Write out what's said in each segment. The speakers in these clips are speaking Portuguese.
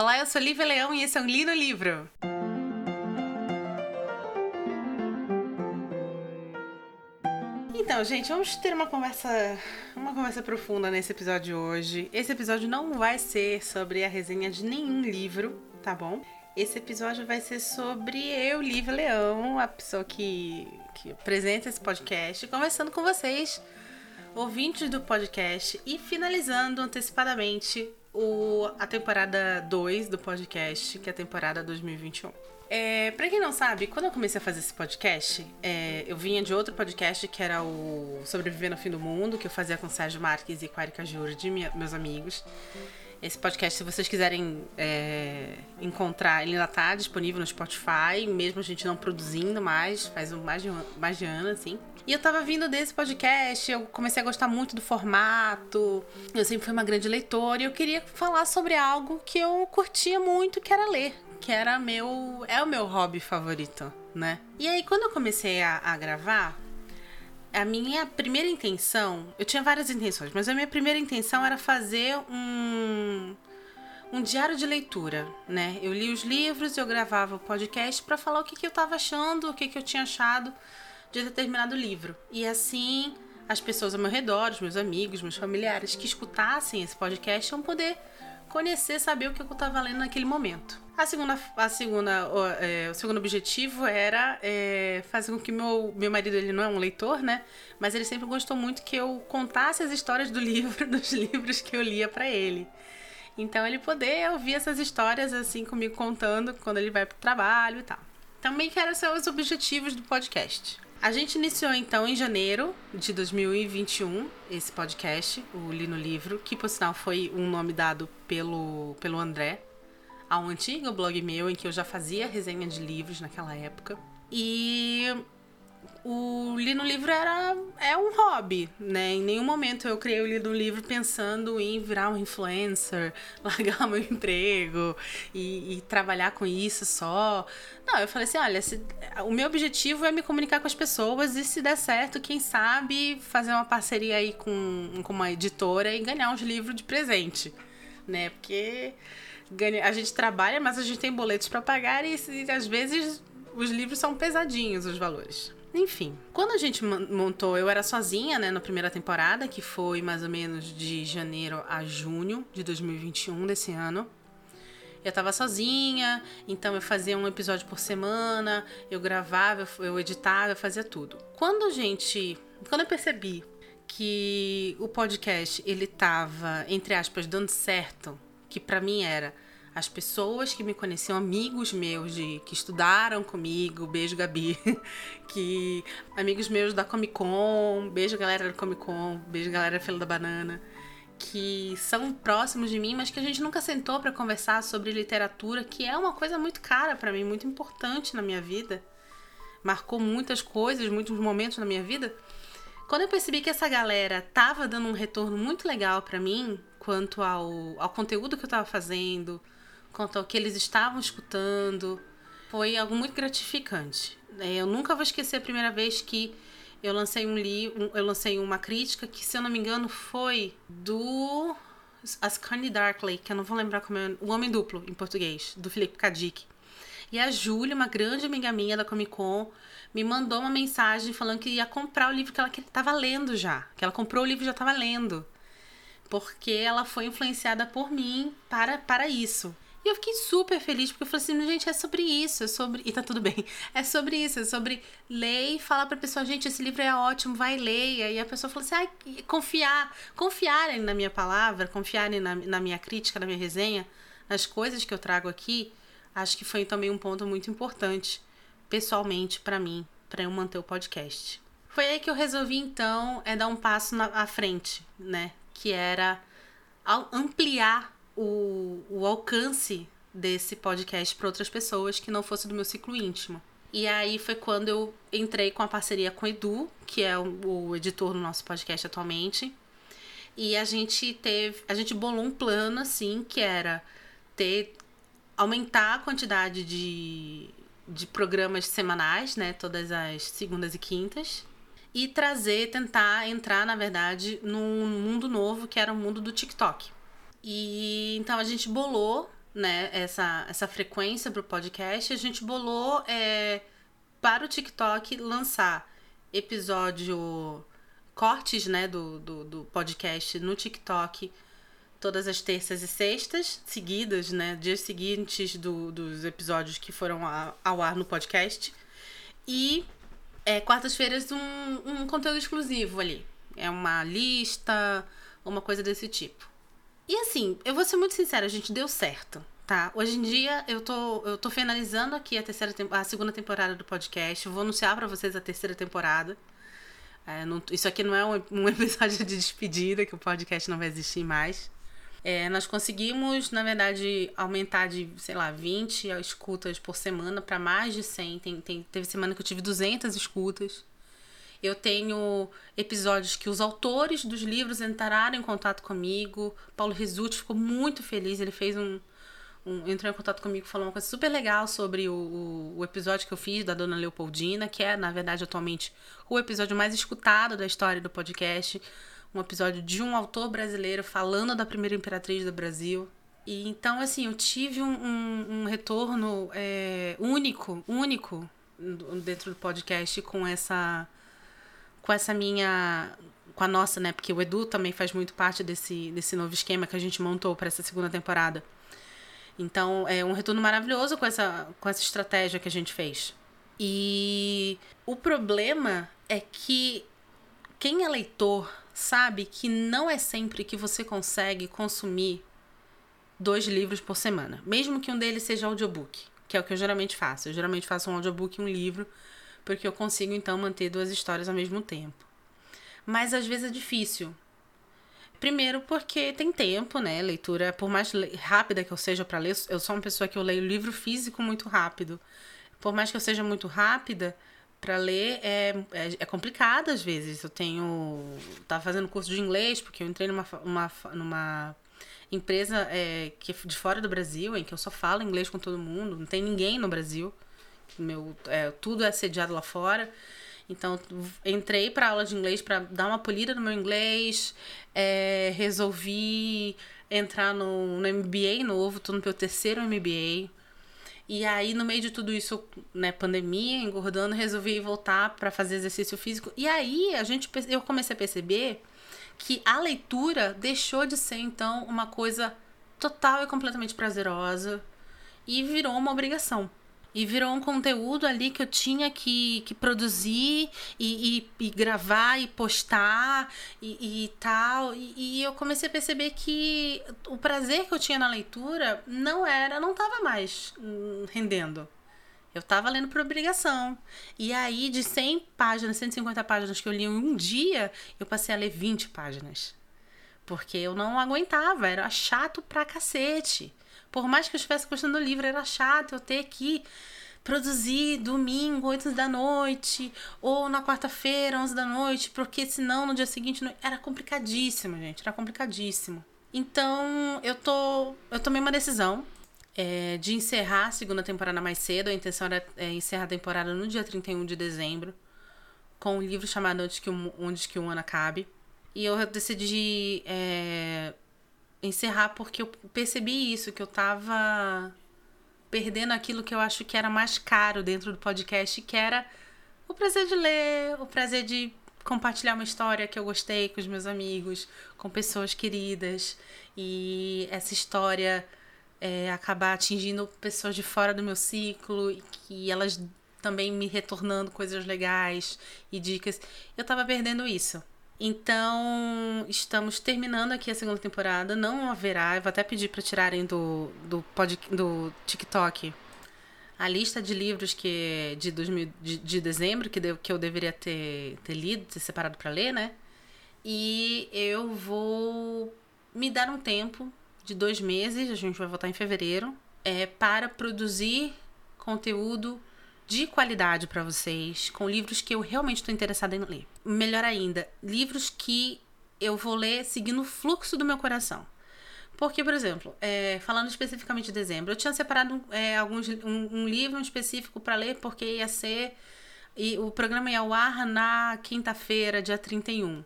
Olá, eu sou Lívia Leão e esse é um Li no Livro. Então, gente, vamos ter uma conversa, uma conversa profunda nesse episódio de hoje. Esse episódio não vai ser sobre a resenha de nenhum livro, tá bom? Esse episódio vai ser sobre eu, Lívia Leão, a pessoa que, que apresenta esse podcast, conversando com vocês, ouvintes do podcast, e finalizando antecipadamente o, a temporada 2 do podcast, que é a temporada 2021. É, pra quem não sabe, quando eu comecei a fazer esse podcast, é, eu vinha de outro podcast que era o Sobreviver no Fim do Mundo, que eu fazia com Sérgio Marques e com a Erika Jurdi, meus amigos. Esse podcast, se vocês quiserem é, encontrar, ele ainda tá disponível no Spotify, mesmo a gente não produzindo mais, faz mais de, mais de ano, assim. E eu tava vindo desse podcast, eu comecei a gostar muito do formato, eu sempre fui uma grande leitora e eu queria falar sobre algo que eu curtia muito, que era ler, que era meu. é o meu hobby favorito, né? E aí, quando eu comecei a, a gravar, a minha primeira intenção. Eu tinha várias intenções, mas a minha primeira intenção era fazer um. Um diário de leitura, né? Eu li os livros, eu gravava o podcast para falar o que, que eu estava achando, o que, que eu tinha achado de determinado livro. E assim, as pessoas ao meu redor, os meus amigos, meus familiares que escutassem esse podcast iam poder conhecer, saber o que eu estava lendo naquele momento. A segunda, a segunda, o, é, o segundo objetivo era é, fazer com que meu, meu marido, ele não é um leitor, né? Mas ele sempre gostou muito que eu contasse as histórias do livro, dos livros que eu lia para ele. Então ele poder ouvir essas histórias assim comigo contando quando ele vai pro trabalho e tal. Também que eram os objetivos do podcast. A gente iniciou então em janeiro de 2021 esse podcast, o Li no Livro, que por sinal foi um nome dado pelo, pelo André, a um antigo blog meu em que eu já fazia resenha de livros naquela época. E o Li no Livro era é um hobby, né? Em nenhum momento eu criei o Li no Livro pensando em virar um influencer, largar meu emprego e, e, trabalhar com isso só. Não, eu falei assim, olha, se, o meu objetivo é me comunicar com as pessoas e se der certo, quem sabe fazer uma parceria aí com, com uma editora e ganhar uns livros de presente, né? Porque a gente trabalha, mas a gente tem boletos para pagar e, e às vezes os livros são pesadinhos os valores. Enfim, quando a gente montou, eu era sozinha, né, na primeira temporada, que foi mais ou menos de janeiro a junho de 2021 desse ano. Eu tava sozinha, então eu fazia um episódio por semana, eu gravava, eu editava, eu fazia tudo. Quando a gente, quando eu percebi que o podcast ele tava entre aspas dando certo, que para mim era as pessoas que me conheciam, amigos meus de que estudaram comigo, beijo Gabi, que amigos meus da Comic Con, beijo galera da Comic Con, beijo galera Fila da Banana, que são próximos de mim, mas que a gente nunca sentou para conversar sobre literatura, que é uma coisa muito cara para mim, muito importante na minha vida. Marcou muitas coisas, muitos momentos na minha vida. Quando eu percebi que essa galera tava dando um retorno muito legal para mim, quanto ao, ao conteúdo que eu tava fazendo, quanto ao que eles estavam escutando. Foi algo muito gratificante. É, eu nunca vou esquecer a primeira vez que eu lancei um livro, eu lancei uma crítica que, se eu não me engano, foi do Ascani Darkley, que eu não vou lembrar como é, o Homem Duplo em português, do Felipe Kadik. E a Júlia, uma grande amiga minha da Comic Con, me mandou uma mensagem falando que ia comprar o livro que ela estava lendo já. Que ela comprou o livro e já estava lendo. Porque ela foi influenciada por mim para, para isso. E eu fiquei super feliz, porque eu falei assim, gente, é sobre isso, é sobre. E tá tudo bem. É sobre isso, é sobre ler e falar pra pessoa, gente, esse livro é ótimo, vai ler. E a pessoa falou assim, ah, confiar. Confiarem na minha palavra, confiarem na, na minha crítica, na minha resenha, nas coisas que eu trago aqui, acho que foi também um ponto muito importante, pessoalmente, para mim, para eu manter o podcast. Foi aí que eu resolvi, então, é dar um passo na, à frente, né? Que era ampliar o, o alcance desse podcast para outras pessoas que não fosse do meu ciclo íntimo. E aí foi quando eu entrei com a parceria com o Edu, que é o, o editor do nosso podcast atualmente. E a gente teve, a gente bolou um plano assim, que era ter aumentar a quantidade de, de programas semanais, né, todas as segundas e quintas, e trazer, tentar entrar, na verdade, num mundo novo que era o mundo do TikTok. E então a gente bolou né, essa, essa frequência pro podcast, a gente bolou é, para o TikTok lançar episódio cortes, né, do, do, do podcast no TikTok todas as terças e sextas, seguidas, né? Dias seguintes do, dos episódios que foram ao ar no podcast. E é, quartas-feiras um, um conteúdo exclusivo ali. É uma lista, uma coisa desse tipo. E assim, eu vou ser muito sincera, a gente deu certo, tá? Hoje em dia eu tô, eu tô finalizando aqui a, terceira, a segunda temporada do podcast. Vou anunciar para vocês a terceira temporada. É, não, isso aqui não é um, um episódio de despedida, que o podcast não vai existir mais. É, nós conseguimos, na verdade, aumentar de, sei lá, 20 escutas por semana para mais de 100. Tem, tem, teve semana que eu tive 200 escutas. Eu tenho episódios que os autores dos livros entraram em contato comigo. Paulo Risuti ficou muito feliz. Ele fez um, um, entrou em contato comigo falou uma coisa super legal sobre o, o, episódio que eu fiz da Dona Leopoldina, que é, na verdade, atualmente o episódio mais escutado da história do podcast um episódio de um autor brasileiro falando da primeira imperatriz do Brasil. E então, assim, eu tive um, um, um retorno é, único, único dentro do podcast com essa com essa minha com a nossa, né? Porque o Edu também faz muito parte desse desse novo esquema que a gente montou para essa segunda temporada. Então, é um retorno maravilhoso com essa com essa estratégia que a gente fez. E o problema é que quem é leitor sabe que não é sempre que você consegue consumir dois livros por semana, mesmo que um deles seja audiobook, que é o que eu geralmente faço. Eu geralmente faço um audiobook e um livro, porque eu consigo então manter duas histórias ao mesmo tempo. Mas às vezes é difícil. Primeiro porque tem tempo, né? Leitura, por mais rápida que eu seja para ler, eu sou uma pessoa que eu leio livro físico muito rápido. Por mais que eu seja muito rápida, para ler é, é, é, complicado às vezes. Eu tenho. Tava fazendo curso de inglês, porque eu entrei numa, uma, numa empresa é, que é de fora do Brasil, em que eu só falo inglês com todo mundo, não tem ninguém no Brasil. Meu, é, tudo é sediado lá fora. Então, entrei para aula de inglês para dar uma polida no meu inglês, é, resolvi entrar no, no MBA novo, tô no meu terceiro MBA. E aí, no meio de tudo isso, né, pandemia, engordando, resolvi voltar para fazer exercício físico. E aí, a gente, eu comecei a perceber que a leitura deixou de ser, então, uma coisa total e completamente prazerosa e virou uma obrigação. E virou um conteúdo ali que eu tinha que, que produzir e, e, e gravar e postar e, e tal. E, eu comecei a perceber que o prazer que eu tinha na leitura não era, não estava mais hum, rendendo. Eu estava lendo por obrigação. E aí, de 100 páginas, 150 páginas que eu li em um dia, eu passei a ler 20 páginas. Porque eu não aguentava, era chato pra cacete. Por mais que eu estivesse gostando do livro, era chato eu ter que produzir domingo, 8 da noite, ou na quarta-feira, 11 da noite, porque senão no dia seguinte não... era complicadíssimo, gente, era complicadíssimo. Então, eu tô eu tomei uma decisão é, de encerrar a segunda temporada mais cedo. A intenção era é, encerrar a temporada no dia 31 de dezembro, com um livro chamado Onde que, um, Onde que um ano acabe. E eu decidi é, encerrar porque eu percebi isso, que eu tava perdendo aquilo que eu acho que era mais caro dentro do podcast, que era o prazer de ler, o prazer de compartilhar uma história que eu gostei com os meus amigos, com pessoas queridas, e essa história é, acabar atingindo pessoas de fora do meu ciclo e que elas também me retornando coisas legais e dicas. Eu tava perdendo isso. Então, estamos terminando aqui a segunda temporada. Não haverá, eu vou até pedir para tirarem do, do, pod, do TikTok a lista de livros que de, 2000, de, de dezembro que, de, que eu deveria ter, ter lido, ter separado para ler, né? E eu vou me dar um tempo de dois meses, a gente vai voltar em fevereiro, é, para produzir conteúdo de qualidade para vocês, com livros que eu realmente estou interessada em ler. Melhor ainda, livros que eu vou ler seguindo o fluxo do meu coração. Porque, por exemplo, é, falando especificamente de dezembro, eu tinha separado é, alguns, um, um livro específico para ler, porque ia ser. E o programa ia ao ar na quinta-feira, dia 31.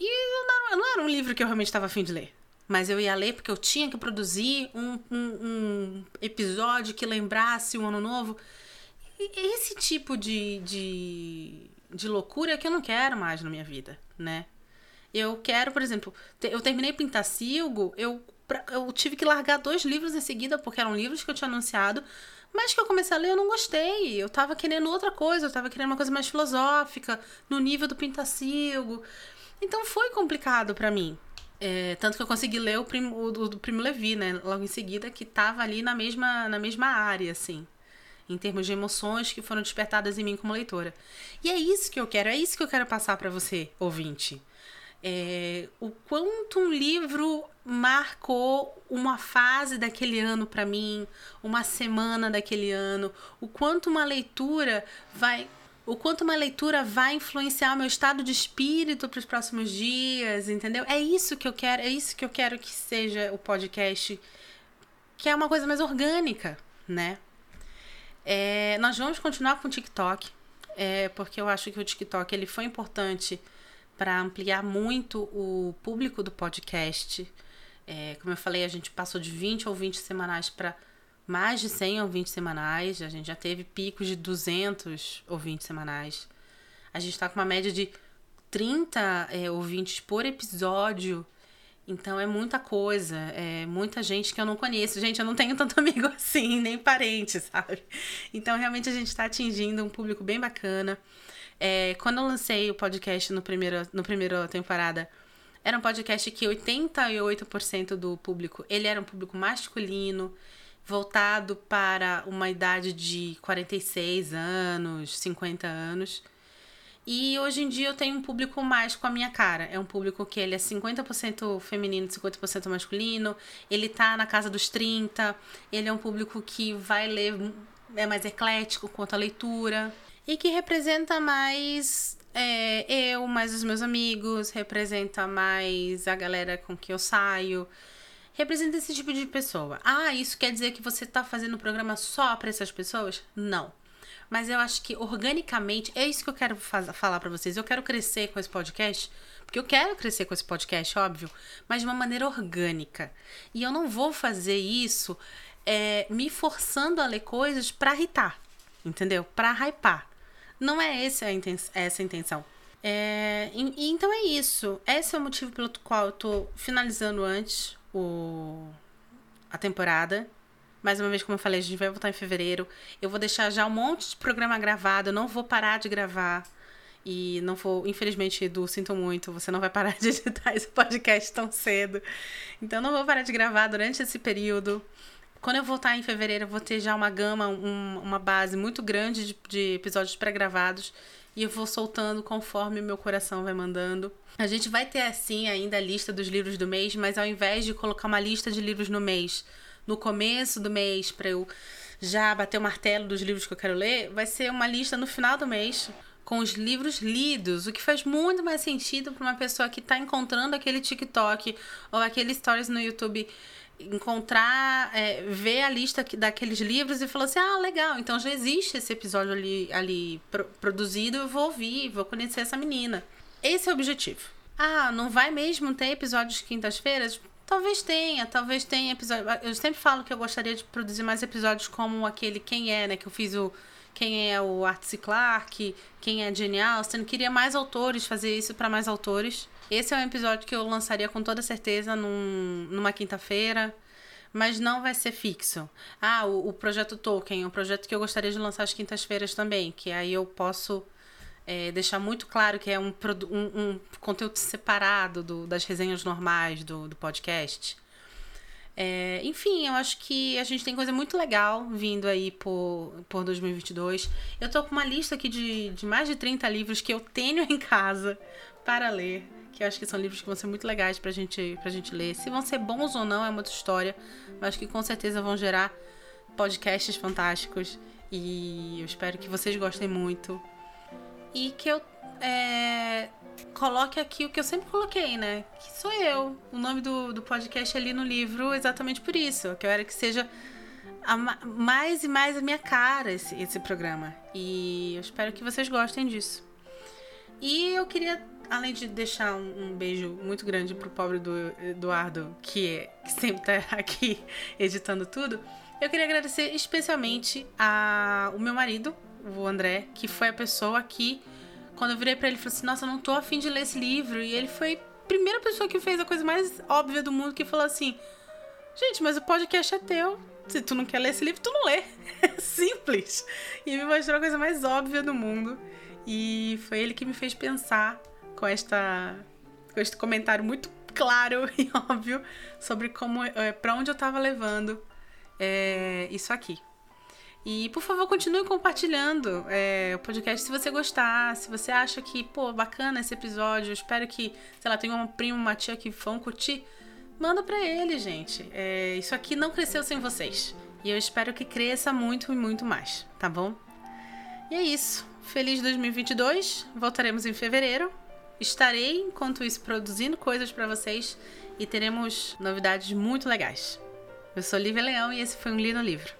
E não, não era um livro que eu realmente estava afim de ler. mas eu ia ler porque eu tinha que produzir um, um, um episódio que lembrasse o ano novo. Esse tipo de, de, de loucura é que eu não quero mais na minha vida, né? Eu quero, por exemplo, eu terminei Pintacilgo, eu, eu tive que largar dois livros em seguida, porque eram livros que eu tinha anunciado, mas que eu comecei a ler eu não gostei. Eu tava querendo outra coisa, eu tava querendo uma coisa mais filosófica, no nível do Pintacilgo. Então foi complicado para mim. É, tanto que eu consegui ler o, primo, o do, do Primo Levi, né? Logo em seguida, que tava ali na mesma, na mesma área, assim. Em termos de emoções que foram despertadas em mim como leitora. E é isso que eu quero, é isso que eu quero passar para você, ouvinte. É, o quanto um livro marcou uma fase daquele ano para mim, uma semana daquele ano, o quanto uma leitura vai o quanto uma leitura vai influenciar meu estado de espírito para os próximos dias, entendeu? É isso que eu quero, é isso que eu quero que seja o podcast, que é uma coisa mais orgânica, né? É, nós vamos continuar com o TikTok, é, porque eu acho que o TikTok ele foi importante para ampliar muito o público do podcast. É, como eu falei, a gente passou de 20 ou 20 semanais para mais de 100 ouvintes semanais, a gente já teve picos de 200 ouvintes semanais. A gente está com uma média de 30 é, ouvintes por episódio. Então é muita coisa, é muita gente que eu não conheço. Gente, eu não tenho tanto amigo assim, nem parente, sabe? Então realmente a gente está atingindo um público bem bacana. É, quando eu lancei o podcast no primeiro, no primeira temporada, era um podcast que 88% do público ele era um público masculino voltado para uma idade de 46 anos, 50 anos. E hoje em dia eu tenho um público mais com a minha cara. É um público que ele é 50% feminino, 50% masculino. Ele tá na casa dos 30. Ele é um público que vai ler, é mais eclético quanto à leitura. E que representa mais é, eu, mais os meus amigos, representa mais a galera com que eu saio representa esse tipo de pessoa. Ah, isso quer dizer que você está fazendo programa só para essas pessoas? Não. Mas eu acho que organicamente é isso que eu quero falar para vocês. Eu quero crescer com esse podcast, porque eu quero crescer com esse podcast, óbvio, mas de uma maneira orgânica. E eu não vou fazer isso é, me forçando a ler coisas para irritar, entendeu? Para hypar. Não é esse a essa a intenção. É, e, então é isso. Esse é o motivo pelo qual eu tô finalizando antes o, a temporada. Mais uma vez, como eu falei, a gente vai voltar em fevereiro. Eu vou deixar já um monte de programa gravado. Eu não vou parar de gravar. E não vou, infelizmente, Edu, sinto muito, você não vai parar de editar esse podcast tão cedo. Então, não vou parar de gravar durante esse período. Quando eu voltar em fevereiro, eu vou ter já uma gama, um, uma base muito grande de, de episódios pré-gravados e eu vou soltando conforme meu coração vai mandando. A gente vai ter assim ainda a lista dos livros do mês, mas ao invés de colocar uma lista de livros no mês no começo do mês para eu já bater o martelo dos livros que eu quero ler, vai ser uma lista no final do mês com os livros lidos, o que faz muito mais sentido para uma pessoa que está encontrando aquele TikTok ou aquele stories no YouTube encontrar, é, ver a lista daqueles livros e falar assim: ah, legal, então já existe esse episódio ali, ali pro, produzido, eu vou ouvir, vou conhecer essa menina. Esse é o objetivo. Ah, não vai mesmo ter episódios quintas-feiras? Talvez tenha, talvez tenha episódio. Eu sempre falo que eu gostaria de produzir mais episódios como aquele Quem é, né? Que eu fiz o Quem é o Arthur Clarke, Quem é Jane Austen. Queria mais autores, fazer isso para mais autores. Esse é um episódio que eu lançaria com toda certeza num, numa quinta-feira, mas não vai ser fixo. Ah, o, o projeto Tolkien, um projeto que eu gostaria de lançar às quintas-feiras também, que aí eu posso é, deixar muito claro que é um, um, um conteúdo separado do, das resenhas normais do, do podcast. É, enfim, eu acho que a gente tem coisa muito legal vindo aí por, por 2022. Eu tô com uma lista aqui de, de mais de 30 livros que eu tenho em casa para ler que eu acho que são livros que vão ser muito legais pra gente, pra gente ler. Se vão ser bons ou não é uma outra história, mas que com certeza vão gerar podcasts fantásticos. E eu espero que vocês gostem muito. E que eu é, coloque aqui o que eu sempre coloquei, né? Que sou eu. O nome do, do podcast é ali no livro exatamente por isso. Que eu quero que seja a, mais e mais a minha cara esse, esse programa. E eu espero que vocês gostem disso. E eu queria além de deixar um, um, beijo muito grande pro pobre do Eduardo, que, é, que sempre tá aqui editando tudo, eu queria agradecer especialmente a, o meu marido, o André, que foi a pessoa que, quando eu virei para ele, falou assim: Nossa, eu não tô afim de ler esse livro. E ele foi a primeira pessoa que fez a coisa mais óbvia do mundo, que falou assim: Gente, mas o podcast é teu. Se tu não quer ler esse livro, tu não lê. Simples. E me mostrou a coisa mais óbvia do mundo. E foi ele que me fez pensar com esta com este comentário muito claro e óbvio sobre como é, para onde eu estava levando é, isso aqui. E por favor, continue compartilhando é, o podcast se você gostar, se você acha que, pô, bacana esse episódio, espero que, sei lá, tenha um primo, uma tia que vão curtir. Manda para ele, gente. É, isso aqui não cresceu sem vocês. E eu espero que cresça muito e muito mais, tá bom? E é isso. Feliz 2022. Voltaremos em fevereiro Estarei, enquanto isso, produzindo coisas para vocês e teremos novidades muito legais. Eu sou Lívia Leão e esse foi um Li no Livro.